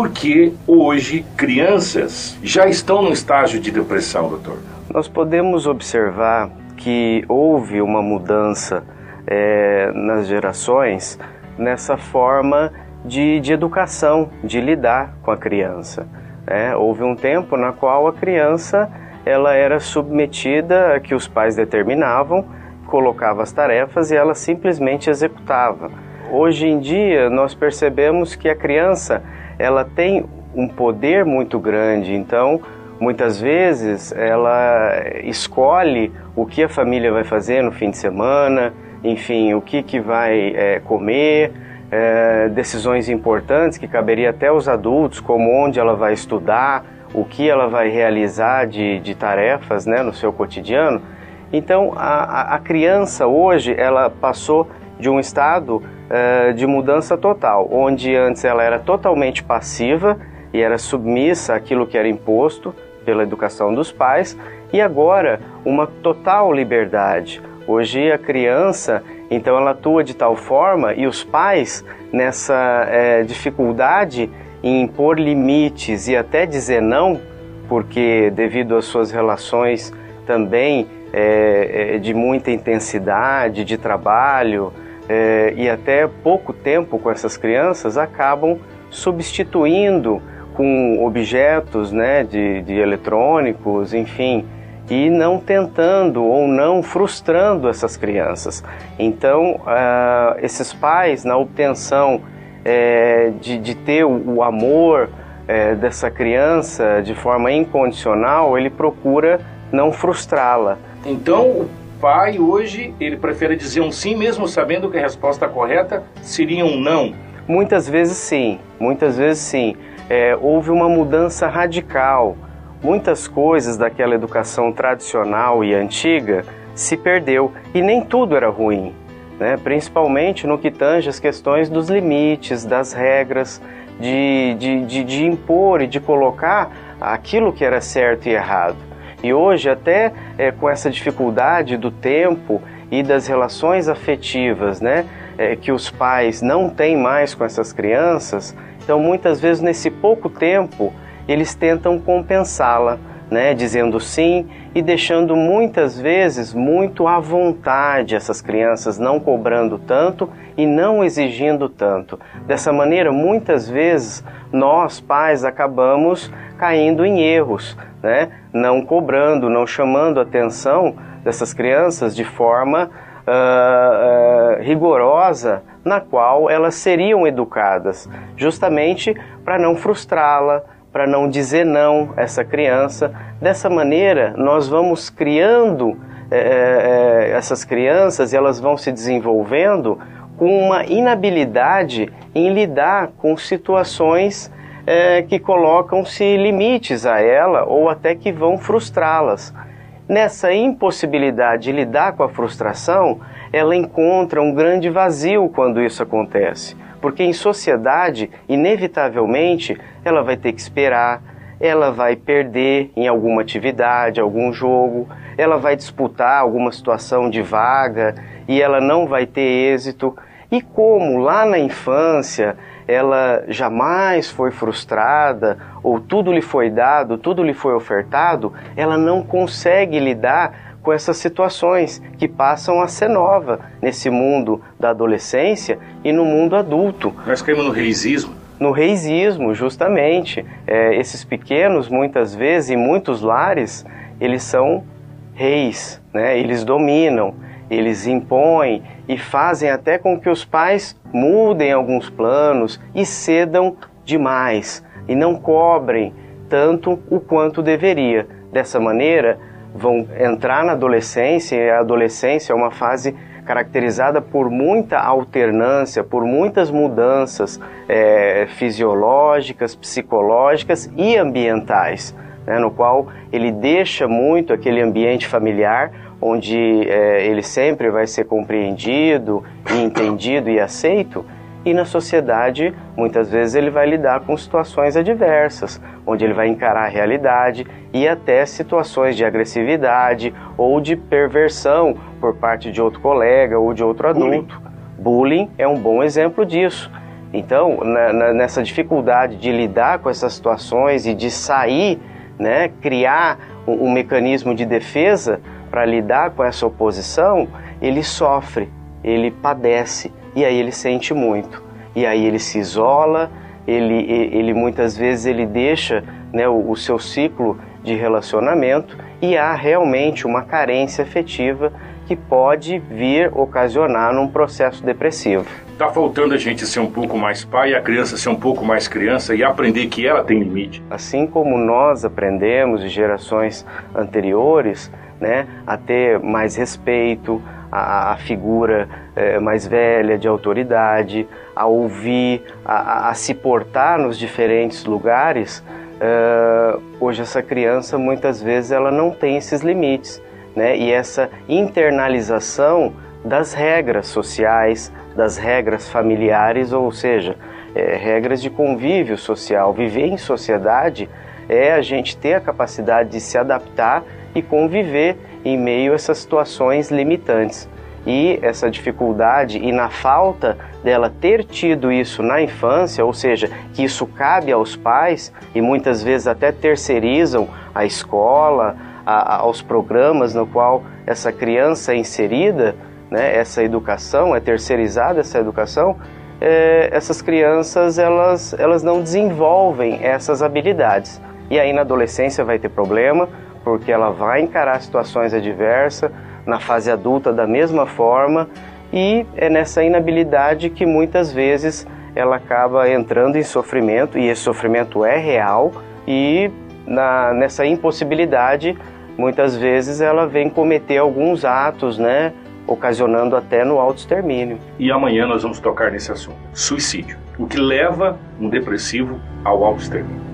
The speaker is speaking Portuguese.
por que hoje crianças já estão no estágio de depressão, doutor? Nós podemos observar que houve uma mudança é, nas gerações nessa forma de, de educação, de lidar com a criança. É, houve um tempo na qual a criança ela era submetida a que os pais determinavam, colocava as tarefas e ela simplesmente executava. Hoje em dia nós percebemos que a criança ela tem um poder muito grande, então muitas vezes ela escolhe o que a família vai fazer no fim de semana, enfim, o que, que vai é, comer, é, decisões importantes que caberia até aos adultos, como onde ela vai estudar, o que ela vai realizar de, de tarefas né, no seu cotidiano. Então, a, a criança hoje, ela passou de um estado é, de mudança total, onde antes ela era totalmente passiva e era submissa àquilo que era imposto pela educação dos pais, e agora uma total liberdade. Hoje a criança então ela atua de tal forma e os pais, nessa é, dificuldade em impor limites e até dizer não, porque devido às suas relações também é, de muita intensidade, de trabalho é, e até pouco tempo com essas crianças, acabam substituindo com objetos né, de, de eletrônicos, enfim, e não tentando ou não frustrando essas crianças. Então, uh, esses pais, na obtenção é, de, de, ter o, amor é, dessa criança de forma incondicional, ele procura não frustrá-la. Então, o pai hoje ele prefere dizer um sim, mesmo sabendo que a resposta correta seria um não. Muitas vezes sim, muitas vezes sim. É, houve uma mudança radical muitas coisas daquela educação tradicional e antiga se perdeu e nem tudo era ruim, né? principalmente no que tange as questões dos limites, das regras, de, de, de, de impor e de colocar aquilo que era certo e errado. E hoje, até é, com essa dificuldade do tempo e das relações afetivas, né, é, que os pais não têm mais com essas crianças, então muitas vezes nesse pouco tempo eles tentam compensá-la, né, dizendo sim e deixando muitas vezes muito à vontade essas crianças, não cobrando tanto e não exigindo tanto. Dessa maneira, muitas vezes nós pais acabamos caindo em erros, né, não cobrando, não chamando a atenção dessas crianças de forma uh, uh, rigorosa na qual elas seriam educadas, justamente para não frustrá-la, para não dizer não a essa criança. Dessa maneira, nós vamos criando é, é, essas crianças e elas vão se desenvolvendo com uma inabilidade em lidar com situações é, que colocam-se limites a ela ou até que vão frustrá-las. Nessa impossibilidade de lidar com a frustração, ela encontra um grande vazio quando isso acontece porque em sociedade, inevitavelmente, ela vai ter que esperar, ela vai perder em alguma atividade, algum jogo, ela vai disputar alguma situação de vaga e ela não vai ter êxito. E como lá na infância ela jamais foi frustrada, ou tudo lhe foi dado, tudo lhe foi ofertado, ela não consegue lidar com essas situações que passam a ser nova nesse mundo da adolescência e no mundo adulto. Nós caímos no reisismo. No reisismo, justamente. É, esses pequenos, muitas vezes, em muitos lares, eles são reis, né? eles dominam, eles impõem e fazem até com que os pais mudem alguns planos e cedam demais e não cobrem tanto o quanto deveria. Dessa maneira, vão entrar na adolescência, e a adolescência é uma fase caracterizada por muita alternância, por muitas mudanças é, fisiológicas, psicológicas e ambientais, né, no qual ele deixa muito aquele ambiente familiar, onde é, ele sempre vai ser compreendido, e entendido e aceito, e na sociedade, muitas vezes, ele vai lidar com situações adversas, onde ele vai encarar a realidade e até situações de agressividade ou de perversão por parte de outro colega ou de outro adulto. Bullying, Bullying é um bom exemplo disso. Então, na, na, nessa dificuldade de lidar com essas situações e de sair, né, criar um, um mecanismo de defesa para lidar com essa oposição, ele sofre, ele padece e aí ele sente muito. E aí ele se isola, ele, ele muitas vezes ele deixa né, o, o seu ciclo de relacionamento e há realmente uma carência afetiva que pode vir ocasionar num processo depressivo. Tá faltando a gente ser um pouco mais pai e a criança ser um pouco mais criança e aprender que ela tem limite. Assim como nós aprendemos de gerações anteriores, né, a ter mais respeito, a, a figura é, mais velha de autoridade, a ouvir, a, a, se portar nos diferentes lugares, é, hoje essa criança muitas vezes ela não tem esses limites, né? E essa internalização das regras sociais, das regras familiares, ou seja, é, regras de convívio social. Viver em sociedade é a gente ter a capacidade de se adaptar e conviver em meio a essas situações limitantes. E essa dificuldade e na falta dela ter tido isso na infância, ou seja, que isso cabe aos pais e muitas vezes até terceirizam a escola, a, a, aos programas no qual essa criança é inserida, né, essa educação, é terceirizada essa educação, é, essas crianças elas, elas não desenvolvem essas habilidades. E aí na adolescência vai ter problema, porque ela vai encarar situações adversas, na fase adulta da mesma forma, e é nessa inabilidade que muitas vezes ela acaba entrando em sofrimento, e esse sofrimento é real, e na, nessa impossibilidade, muitas vezes ela vem cometer alguns atos, né, ocasionando até no autoextermínio. E amanhã nós vamos tocar nesse assunto, suicídio, o que leva um depressivo ao autoextermínio.